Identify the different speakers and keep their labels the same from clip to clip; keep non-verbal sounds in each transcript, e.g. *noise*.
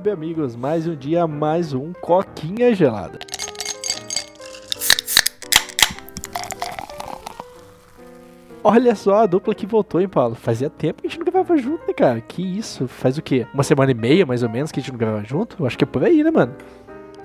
Speaker 1: web amigos, mais um dia, mais um Coquinha Gelada. Olha só a dupla que voltou, hein, Paulo? Fazia tempo que a gente não gravava junto, né, cara? Que isso? Faz o quê? Uma semana e meia, mais ou menos, que a gente não gravava junto? Eu acho que é por aí, né, mano?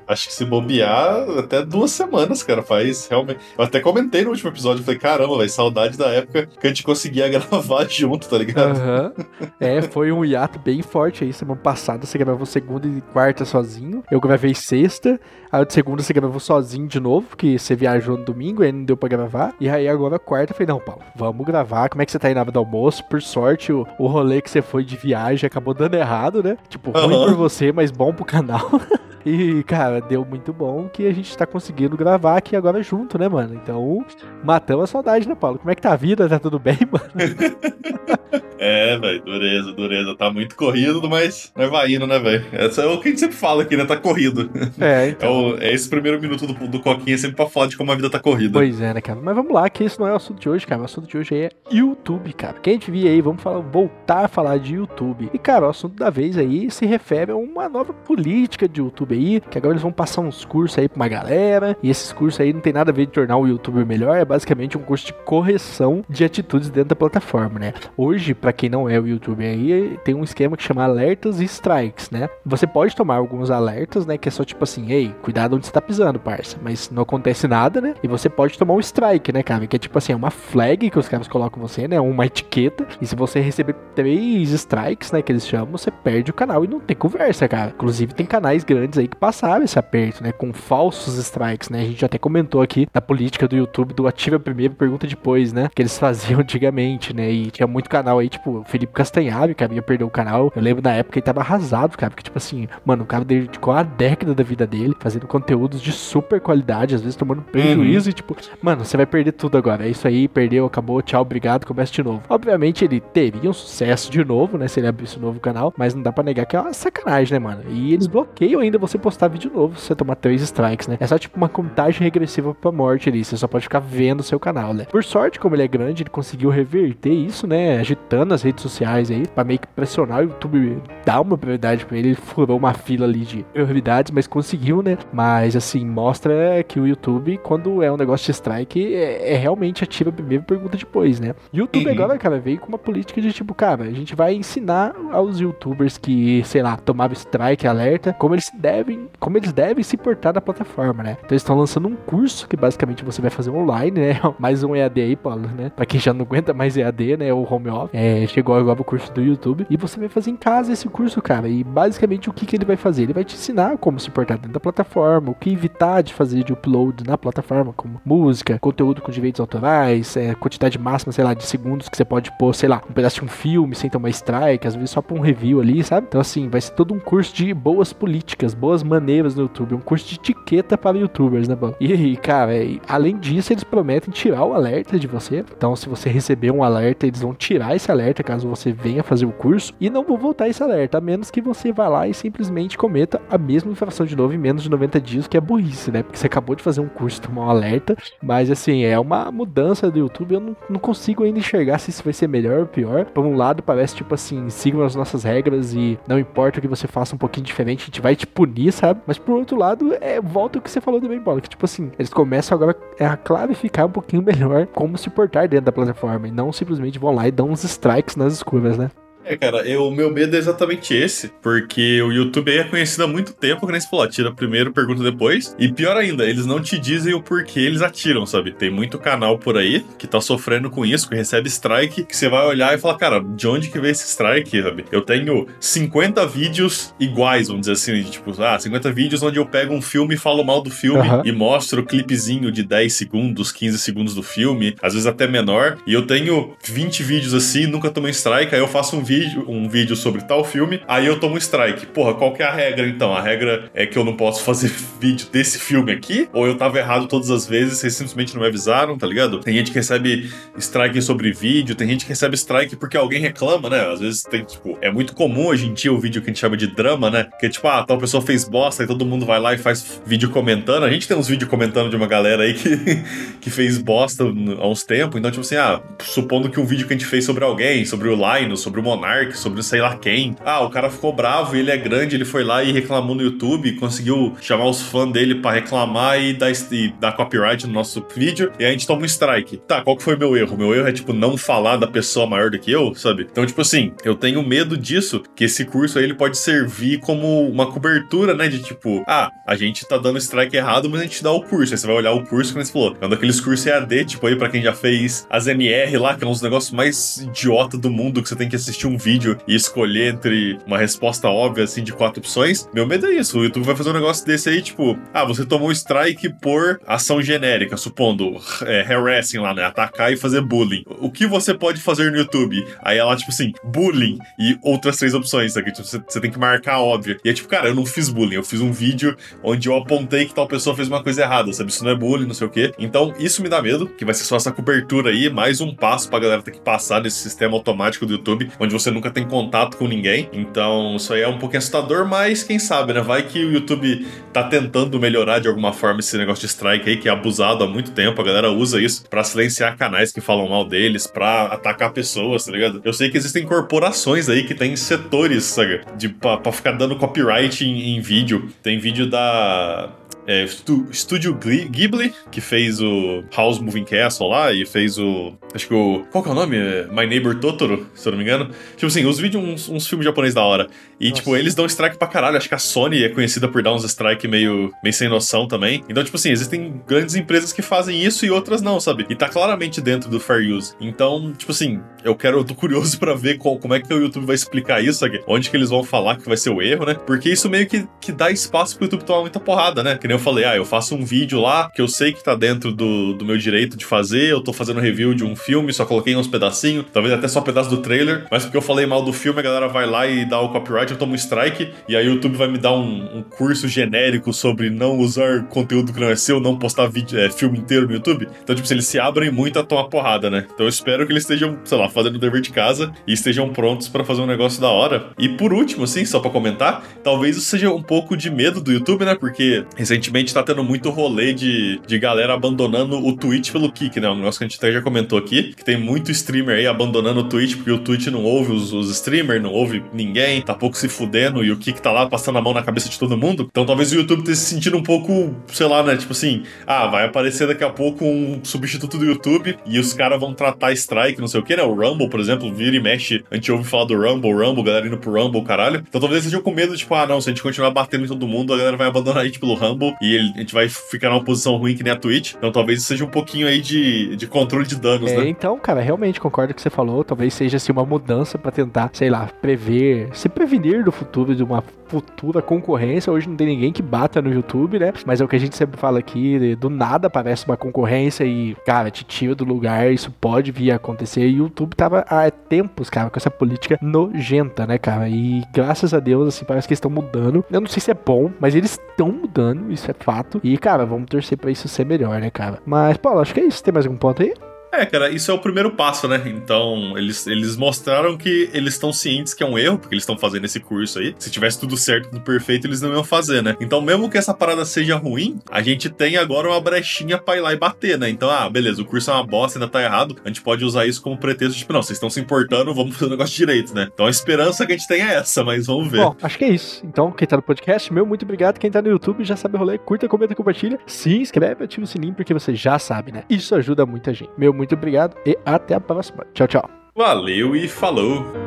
Speaker 2: Acho que se bobear, até duas semanas, cara, faz realmente. Eu até comentei no último episódio, falei, caramba, velho, saudade da época que a gente conseguia *laughs* gravar junto, tá ligado?
Speaker 1: Aham. É, foi um hiato bem forte aí. Semana passada você gravou segunda e quarta sozinho. Eu gravei sexta. Aí de segunda você gravou sozinho de novo, porque você viajou no domingo, aí não deu pra gravar. E aí agora quarta eu falei, não, Paulo, vamos gravar. Como é que você tá aí na hora do almoço? Por sorte, o, o rolê que você foi de viagem acabou dando errado, né? Tipo, ruim
Speaker 2: Aham.
Speaker 1: por você, mas bom pro canal. *laughs* E, cara, deu muito bom que a gente tá conseguindo gravar aqui agora junto, né, mano? Então, matamos a saudade, né, Paulo? Como é que tá a vida? Tá tudo bem, *laughs* mano? *laughs*
Speaker 2: É, velho, dureza, dureza. Tá muito corrido, mas, vai indo, né, velho? Essa é o que a gente sempre fala aqui, né? Tá corrido.
Speaker 1: É, *laughs*
Speaker 2: É,
Speaker 1: então.
Speaker 2: o- é esse primeiro minuto do, do Coquinha sempre pra falar de como a vida tá corrida.
Speaker 1: Pois é, né, cara? Mas vamos lá, que esse não é o assunto de hoje, cara. O assunto de hoje é YouTube, cara. Quem a gente via aí, vamos falar, voltar a falar de YouTube. E, cara, o assunto da vez aí se refere a uma nova política de YouTube aí, que agora eles vão passar uns cursos aí pra uma galera. E esses cursos aí não tem nada a ver de tornar o YouTuber melhor, é basicamente um curso de correção de atitudes dentro da plataforma, né? Hoje, pra quem não é o YouTuber aí, tem um esquema que chama alertas e strikes, né? Você pode tomar alguns alertas, né? Que é só tipo assim, ei, cuidado onde você tá pisando, parça. Mas não acontece nada, né? E você pode tomar um strike, né, cara? Que é tipo assim, é uma flag que os caras colocam você, né? Uma etiqueta. E se você receber três strikes, né? Que eles chamam, você perde o canal e não tem conversa, cara. Inclusive, tem canais grandes aí que passaram esse aperto, né? Com falsos strikes, né? A gente até comentou aqui na política do YouTube do ativa primeiro, pergunta depois, né? Que eles *laughs* faziam antigamente, né? E tinha muito canal aí, tipo, o Felipe Castanhari, que havia perdido o canal. Eu lembro na época ele tava arrasado, cara. Porque, tipo assim, mano, o cara dedicou a década da vida dele fazendo conteúdos de super qualidade, às vezes tomando prejuízo e, tipo, mano, você vai perder tudo agora. É isso aí, perdeu, acabou, tchau, obrigado, começa de novo. Obviamente ele teria um sucesso de novo, né? Se ele abrisse um novo canal, mas não dá pra negar que é uma sacanagem, né, mano? E eles bloqueiam ainda você postar vídeo novo você tomar três strikes, né? É só tipo uma contagem regressiva pra morte ali. Você só pode ficar vendo o seu canal, né? Por sorte, como ele é grande, ele conseguiu reverter isso, né? Agitando as redes sociais aí, pra meio que pressionar o YouTube, dar uma prioridade pra ele. Ele furou uma fila ali de prioridades, mas conseguiu, né? Mas assim, mostra que o YouTube, quando é um negócio de strike, é, é realmente ativa primeiro e pergunta depois, né? YouTube
Speaker 2: Uhum.
Speaker 1: agora, cara, veio com uma política de tipo, cara, a gente vai ensinar aos youtubers que, sei lá, tomaram strike, alerta, como eles devem, como eles devem se portar na plataforma, né? Então eles estão lançando um curso que basicamente você vai fazer online, né? *laughs* Mais um EAD aí, Paulo, né? Pra quem já não aguenta mais EAD, né? O home office. É, chegou agora o curso do YouTube. E você vai fazer em casa esse curso, cara. E basicamente o que, que ele vai fazer? Ele vai te ensinar como se portar dentro da plataforma, o que evitar de fazer de upload na plataforma, como música, conteúdo com direitos autorais, é, quantidade máxima, sei lá, de segundos que você pode pôr, sei lá, um pedaço de um filme sem tomar strike, às vezes só pra um review ali, sabe? Então, assim, vai ser todo um curso de boas políticas, boas maneiras no YouTube, um curso de etiqueta para youtubers, né, Paulo? E cara, além disso, eles prometem tirar o alerta de você. Então, se você receber um alerta, eles vão tirar esse alerta caso você venha fazer o curso e não vão voltar esse alerta, a menos que você vá lá e simplesmente cometa a mesma infração de novo em menos de 90 dias, que é burrice, né? Porque você acabou de fazer um curso, tomar um alerta, mas assim, é uma mudança do YouTube, eu não, não consigo ainda enxergar se isso vai ser melhor ou pior. Por um lado, parece tipo assim, sigam as nossas regras e não importa o que você faça um pouquinho diferente, a gente vai te punir, sabe? Mas por outro lado, é, volta o que você falou também, Bola, que tipo assim, eles começam agora a clarificar um pouquinho melhor como se portar dentro da plataforma e não simplesmente vão lá e dão uns strikes nas escovas, né?
Speaker 2: É, cara, eu- o meu medo é exatamente esse, porque o YouTube aí é conhecido há muito tempo, que nem você falou, atira primeiro, pergunta depois. E pior ainda, eles não te dizem o porquê eles atiram, sabe? Tem muito canal por aí que tá sofrendo com isso, que recebe strike, que você vai olhar e falar, cara, de onde que veio esse strike, sabe? Eu tenho 50 vídeos iguais, vamos dizer assim, tipo, ah, 50 vídeos onde eu pego um filme e falo mal do filme
Speaker 1: Aham.
Speaker 2: e mostro o clipezinho de 10 segundos, 15 segundos do filme, às vezes até menor. E eu tenho 20 vídeos assim, nunca tomei strike, aí eu faço um vídeo, um vídeo sobre tal filme, aí eu tomo strike. Porra, qual que é a regra então? A regra é que eu não posso fazer *laughs* vídeo desse filme aqui? Ou eu tava errado todas as vezes, vocês simplesmente não me avisaram, tá ligado? Tem gente que recebe strike sobre vídeo, tem gente que recebe strike porque alguém reclama, né? Às vezes tem, tipo, é muito comum hoje em dia o vídeo que a gente chama de drama, né? Que é tipo, ah, tal pessoa fez bosta e todo mundo vai lá e faz vídeo comentando. A gente tem uns vídeos comentando de uma galera aí que, *laughs* que fez bosta há uns tempos. Então, tipo assim, ah, supondo que um vídeo que a gente fez sobre alguém, sobre o Linus, sobre o Monark, sobre sei lá quem. Ah, o cara ficou bravo, ele é grande, ele foi lá e reclamou no YouTube, conseguiu chamar os fãs dele para reclamar e dar, e dar copyright no nosso vídeo, e a gente toma um strike. Tá, qual que foi meu erro? Meu erro é, tipo, não falar da pessoa maior do que eu, sabe? Então, tipo assim, eu tenho medo disso, que esse curso aí ele pode servir como uma cobertura, né? De tipo, ah, a gente tá dando strike errado, mas a gente dá o curso. Aí você vai olhar o curso, como você falou, é um daqueles cursos EAD, tipo aí, pra quem já fez as MR lá, que é um dos negócios mais idiota do mundo, que você tem que assistir um vídeo e escolher entre uma resposta óbvia, assim, de quatro opções. Meu medo é isso. O YouTube vai fazer um negócio desse aí, tipo, ah, você tomou strike por ação genérica, supondo é, harassing lá, né? Atacar e fazer bullying. O que você pode fazer no YouTube? Aí ela, tipo assim, bullying e outras três opções, sabe? Tipo, você, você tem que marcar óbvio. E é tipo, cara, eu não fiz bullying, eu fiz um vídeo onde eu apontei que tal pessoa fez uma coisa errada, sabe? Isso não é bullying, não sei o quê. Então, isso me dá medo, que vai ser só essa cobertura aí, mais um passo pra galera ter que passar nesse sistema automático do YouTube, onde você nunca tem contato com ninguém. Então, isso aí é um pouquinho assustador, mas quem sabe, né? Vai que o YouTube tá tentando melhorar de alguma forma esse negócio de strike aí, que é abusado há muito tempo. A galera usa isso para silenciar canais que falam mal deles, para atacar pessoas, tá ligado? Eu sei que existem corporações aí que têm setores, sabe? De, pra, pra ficar dando copyright em, em vídeo. Tem vídeo da é, Estúdio Ghibli, que fez o House Moving Castle lá e fez o. Acho que o. Qual que é o nome? My Neighbor Totoro, se eu não me engano. Tipo assim, os vídeos, uns, uns filmes japoneses da hora. E, Nossa. tipo, eles dão strike pra caralho. Acho que a Sony é conhecida por dar uns strike meio, meio sem noção também. Então, tipo assim, existem grandes empresas que fazem isso e outras não, sabe? E tá claramente dentro do Fair Use. Então, tipo assim, eu quero, eu tô curioso *laughs* para ver qual, como é que o YouTube vai explicar isso, sabe? onde que eles vão falar que vai ser o erro, né? Porque isso meio que, que dá espaço pro YouTube tomar muita porrada, né? Que nem eu falei, ah, eu faço um vídeo lá que eu sei que tá dentro do, do meu direito de fazer, eu tô fazendo review de um filme, só coloquei uns pedacinhos, talvez até só um pedaço do trailer, mas porque eu falei mal do filme, a galera vai lá e dá o copyright, eu tomo um strike, e aí o YouTube vai me dar um, um curso genérico sobre não usar conteúdo que não é seu, não postar vídeo, é, filme inteiro no YouTube. Então, tipo, se eles se abrem muito a tomar porrada, né? Então eu espero que eles estejam, sei lá, fazendo o dever de casa e estejam prontos para fazer um negócio da hora. E por último, assim, só para comentar, talvez isso seja um pouco de medo do YouTube, né? Porque recentemente tá tendo muito rolê de, de galera abandonando o Twitch pelo Kik, né? Um negócio que a gente até já comentou aqui, que tem muito streamer aí abandonando o Twitch porque o Twitch não ouve os, os streamers, não ouve ninguém, tá pouco se fudendo e o Kik tá lá passando a mão na cabeça de todo mundo. Então talvez o YouTube tenha se sentido um pouco, sei lá, né? Tipo assim, ah, vai aparecer daqui a pouco um substituto do YouTube e os caras vão tratar strike, não sei o que, né? O Rumble, por exemplo, vira e mexe, a gente ouve falar do Rumble, Rumble, galera indo pro Rumble, caralho. Então talvez eles com medo, tipo, ah, não, se a gente continuar batendo em todo mundo, a galera vai abandonar a gente pelo Rumble e ele, a gente vai ficar numa posição ruim que nem a Twitch. Então talvez seja um pouquinho aí de, de controle de danos,
Speaker 1: é,
Speaker 2: né?
Speaker 1: Então, cara, realmente concordo com o que você falou. Talvez seja assim uma mudança para tentar, sei lá, prever, se prevenir do futuro de uma futura concorrência. Hoje não tem ninguém que bata no YouTube, né? Mas é o que a gente sempre fala aqui, do nada aparece uma concorrência e, cara, te tira do lugar, isso pode vir a acontecer. E o YouTube tava há tempos, cara, com essa política nojenta, né, cara? E graças a Deus, assim, parece que eles estão mudando. Eu não sei se é bom, mas eles estão mudando, isso é fato. E, cara, vamos torcer pra isso ser melhor, né, cara? Mas, Paulo, acho que é isso. Tem mais algum ponto aí?
Speaker 2: É, cara, isso é o primeiro passo, né? Então, eles, eles mostraram que eles estão cientes que é um erro, porque eles estão fazendo esse curso aí. Se tivesse tudo certo, tudo perfeito, eles não iam fazer, né? Então, mesmo que essa parada seja ruim, a gente tem agora uma brechinha pra ir lá e bater, né? Então, ah, beleza, o curso é uma bosta, ainda tá errado. A gente pode usar isso como pretexto, tipo, não, vocês estão se importando, vamos fazer o negócio direito, né? Então, a esperança que a gente tem é essa, mas vamos ver. Bom,
Speaker 1: acho que é isso. Então, quem tá no podcast, meu, muito obrigado. Quem tá no YouTube já sabe o rolê, curta, comenta, compartilha, se inscreve, ativa o sininho, porque você já sabe, né? Isso ajuda muita gente. Meu, muito obrigado e até a próxima. Tchau, tchau.
Speaker 2: Valeu e falou!